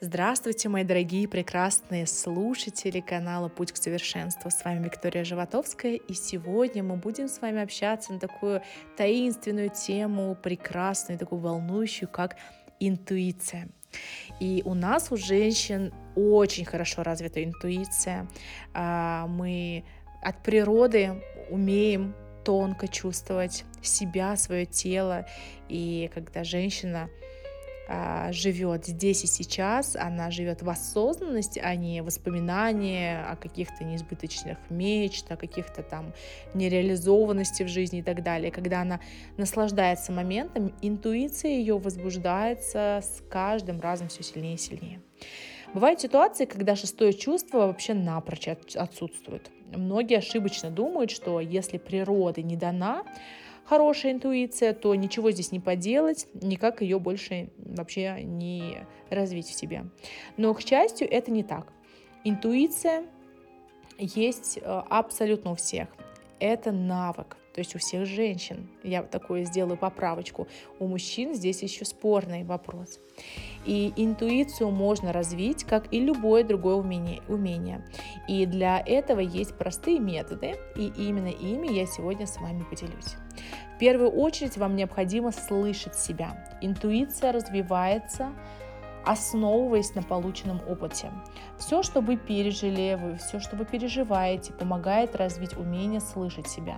Здравствуйте, мои дорогие прекрасные слушатели канала «Путь к совершенству». С вами Виктория Животовская, и сегодня мы будем с вами общаться на такую таинственную тему, прекрасную, такую волнующую, как интуиция. И у нас, у женщин, очень хорошо развита интуиция. А, мы от природы умеем тонко чувствовать себя, свое тело. И когда женщина живет здесь и сейчас, она живет в осознанности, а не воспоминания о каких-то неизбыточных мечтах, о каких-то там нереализованности в жизни и так далее. Когда она наслаждается моментом, интуиция ее возбуждается с каждым разом все сильнее и сильнее. Бывают ситуации, когда шестое чувство вообще напрочь отсутствует. Многие ошибочно думают, что если природа не дана, хорошая интуиция, то ничего здесь не поделать, никак ее больше вообще не развить в себе. Но, к счастью, это не так. Интуиция есть э, абсолютно у всех. Это навык, то есть у всех женщин. Я такое сделаю поправочку. У мужчин здесь еще спорный вопрос. И интуицию можно развить, как и любое другое умение. умение. И для этого есть простые методы, и именно ими я сегодня с вами поделюсь. В первую очередь вам необходимо слышать себя. Интуиция развивается основываясь на полученном опыте. Все, что вы пережили, вы, все, что вы переживаете, помогает развить умение слышать себя.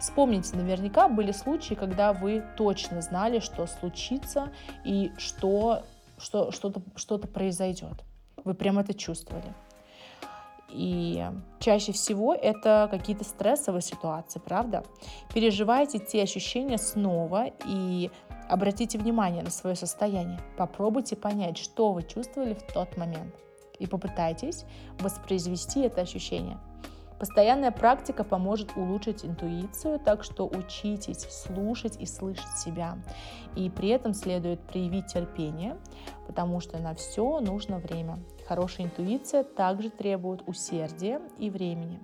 Вспомните, наверняка были случаи, когда вы точно знали, что случится и что, что что-то, что-то произойдет. Вы прям это чувствовали. И чаще всего это какие-то стрессовые ситуации, правда? Переживайте те ощущения снова и обратите внимание на свое состояние. Попробуйте понять, что вы чувствовали в тот момент. И попытайтесь воспроизвести это ощущение. Постоянная практика поможет улучшить интуицию, так что учитесь слушать и слышать себя. И при этом следует проявить терпение, потому что на все нужно время. Хорошая интуиция также требует усердия и времени.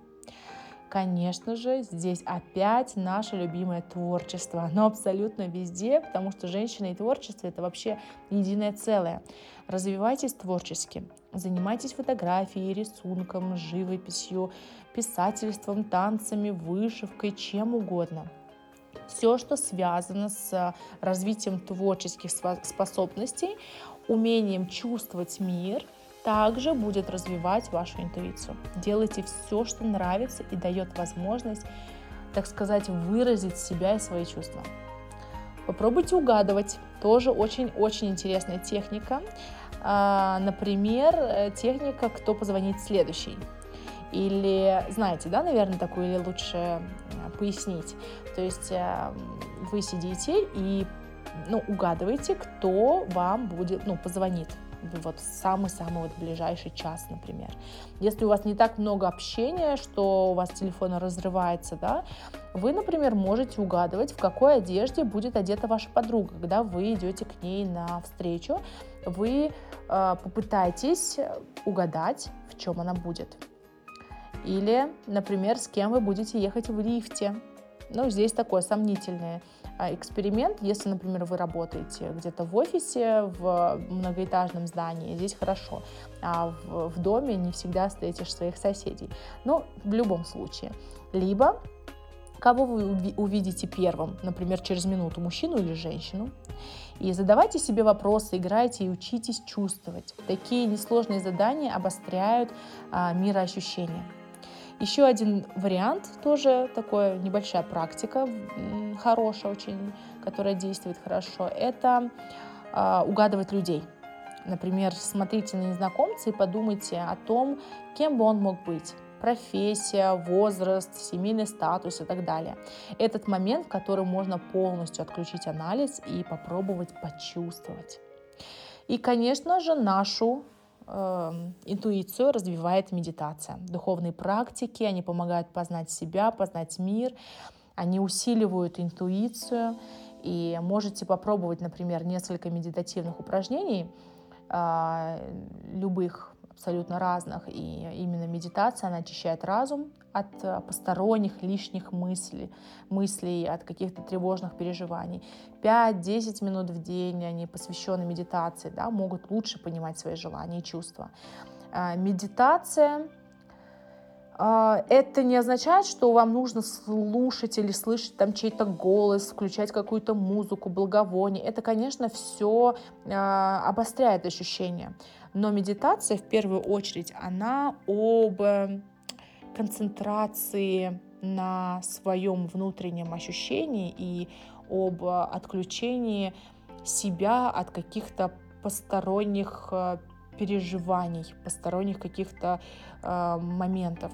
Конечно же, здесь опять наше любимое творчество. Оно абсолютно везде, потому что женщина и творчество — это вообще единое целое. Развивайтесь творчески, занимайтесь фотографией, рисунком, живописью, писательством, танцами, вышивкой, чем угодно. Все, что связано с развитием творческих способностей, умением чувствовать мир — также будет развивать вашу интуицию. Делайте все, что нравится и дает возможность, так сказать, выразить себя и свои чувства. Попробуйте угадывать. Тоже очень-очень интересная техника. А, например, э, техника «Кто позвонит следующий». Или, знаете, да, наверное, такую, или лучше э, пояснить. То есть э, вы сидите и ну, угадываете, кто вам будет, ну, позвонит вот самый-самый вот ближайший час, например. Если у вас не так много общения, что у вас телефон разрывается, да, вы, например, можете угадывать, в какой одежде будет одета ваша подруга, когда вы идете к ней на встречу, вы э, попытаетесь угадать, в чем она будет. Или, например, с кем вы будете ехать в лифте. Ну, здесь такое сомнительное эксперимент, если, например, вы работаете где-то в офисе, в многоэтажном здании, здесь хорошо, а в, в доме не всегда встретишь своих соседей. Но в любом случае. Либо кого вы увидите первым, например, через минуту, мужчину или женщину. И задавайте себе вопросы, играйте и учитесь чувствовать. Такие несложные задания обостряют а, мироощущение. Еще один вариант, тоже такая небольшая практика, хорошая очень, которая действует хорошо, это э, угадывать людей. Например, смотрите на незнакомца и подумайте о том, кем бы он мог быть профессия, возраст, семейный статус и так далее. Этот момент, в котором можно полностью отключить анализ и попробовать почувствовать. И, конечно же, нашу интуицию развивает медитация. Духовные практики, они помогают познать себя, познать мир, они усиливают интуицию. И можете попробовать, например, несколько медитативных упражнений, а, любых, абсолютно разных. И именно медитация, она очищает разум от э, посторонних лишних мыслей, мыслей от каких-то тревожных переживаний. 5-10 минут в день они посвящены медитации, да, могут лучше понимать свои желания и чувства. А, медитация это не означает, что вам нужно слушать или слышать там чей-то голос, включать какую-то музыку, благовоние. Это, конечно, все а, обостряет ощущения. Но медитация, в первую очередь, она об концентрации на своем внутреннем ощущении и об отключении себя от каких-то посторонних э, переживаний, посторонних каких-то э, моментов.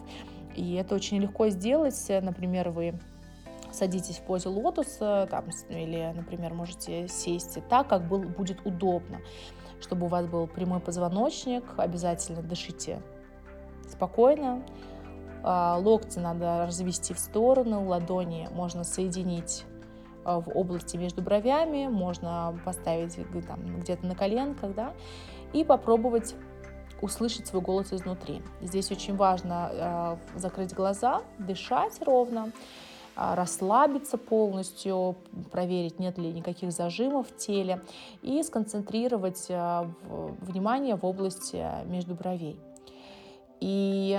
И это очень легко сделать. Например, вы садитесь в позе лотоса, там, или, например, можете сесть так, как был, будет удобно, чтобы у вас был прямой позвоночник. Обязательно дышите спокойно. А, локти надо развести в сторону, ладони можно соединить а, в области между бровями, можно поставить там, где-то на коленках, да, и попробовать услышать свой голос изнутри. Здесь очень важно э, закрыть глаза, дышать ровно, э, расслабиться полностью, проверить, нет ли никаких зажимов в теле и сконцентрировать э, внимание в области между бровей. И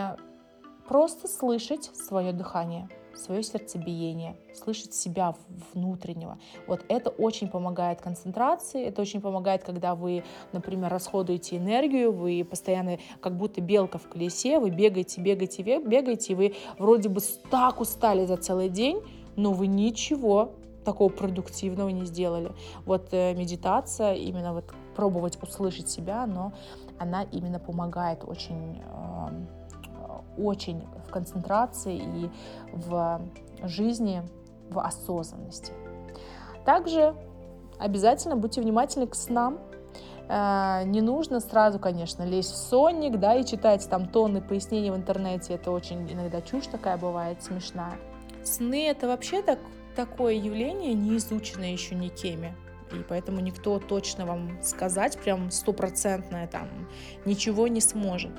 просто слышать свое дыхание – свое сердцебиение, слышать себя внутреннего. Вот это очень помогает концентрации, это очень помогает, когда вы, например, расходуете энергию, вы постоянно как будто белка в колесе, вы бегаете, бегаете, бегаете, и вы вроде бы так устали за целый день, но вы ничего такого продуктивного не сделали. Вот э, медитация, именно вот пробовать услышать себя, но она именно помогает очень э, очень в концентрации и в жизни, в осознанности. Также обязательно будьте внимательны к снам. Э, не нужно сразу, конечно, лезть в сонник, да, и читать там тонны пояснений в интернете. Это очень иногда чушь такая бывает, смешная. Сны — это вообще так, такое явление, не изученное еще никеми и поэтому никто точно вам сказать прям стопроцентное там ничего не сможет.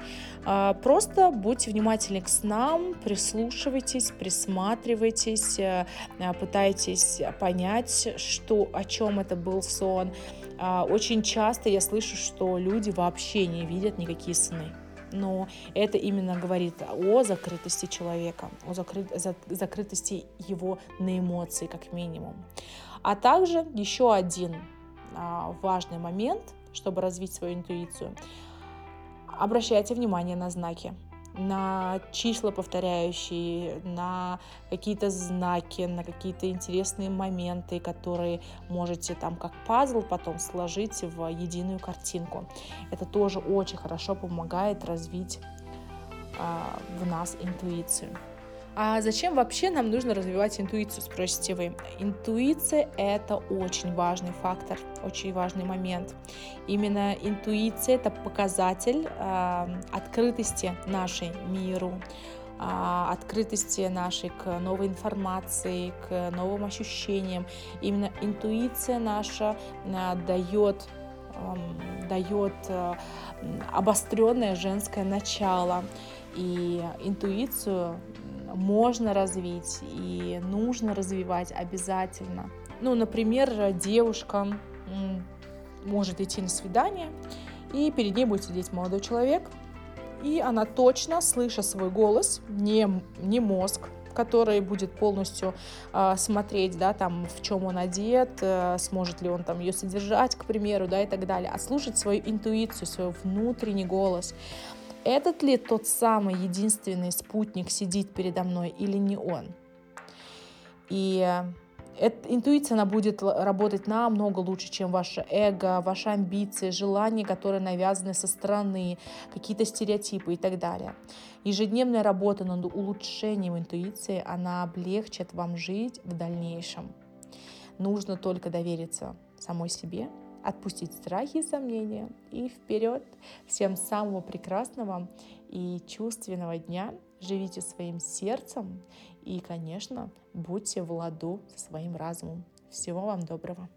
А, просто будьте внимательны к снам, прислушивайтесь, присматривайтесь, э, э, пытайтесь понять, что, о чем это был сон. А, очень часто я слышу, что люди вообще не видят никакие сны но это именно говорит о закрытости человека, о закры... закрытости его на эмоции, как минимум. А также еще один а, важный момент, чтобы развить свою интуицию. Обращайте внимание на знаки на числа повторяющие, на какие-то знаки, на какие-то интересные моменты, которые можете там как пазл потом сложить в единую картинку. Это тоже очень хорошо помогает развить э, в нас интуицию. А зачем вообще нам нужно развивать интуицию, спросите вы? Интуиция — это очень важный фактор, очень важный момент. Именно интуиция — это показатель э, открытости нашей миру, э, открытости нашей к новой информации, к новым ощущениям. Именно интуиция наша э, дает дает обостренное женское начало. И интуицию можно развить и нужно развивать обязательно. Ну, например, девушка может идти на свидание, и перед ней будет сидеть молодой человек, и она точно, слыша свой голос, не, не мозг, который будет полностью э, смотреть, да, там, в чем он одет, э, сможет ли он там ее содержать, к примеру, да, и так далее, а слушать свою интуицию, свой внутренний голос этот ли тот самый единственный спутник сидит передо мной или не он. И эта интуиция, она будет работать намного лучше, чем ваше эго, ваши амбиции, желания, которые навязаны со стороны, какие-то стереотипы и так далее. Ежедневная работа над улучшением интуиции, она облегчит вам жить в дальнейшем. Нужно только довериться самой себе, отпустить страхи и сомнения и вперед. Всем самого прекрасного и чувственного дня. Живите своим сердцем и, конечно, будьте в ладу со своим разумом. Всего вам доброго.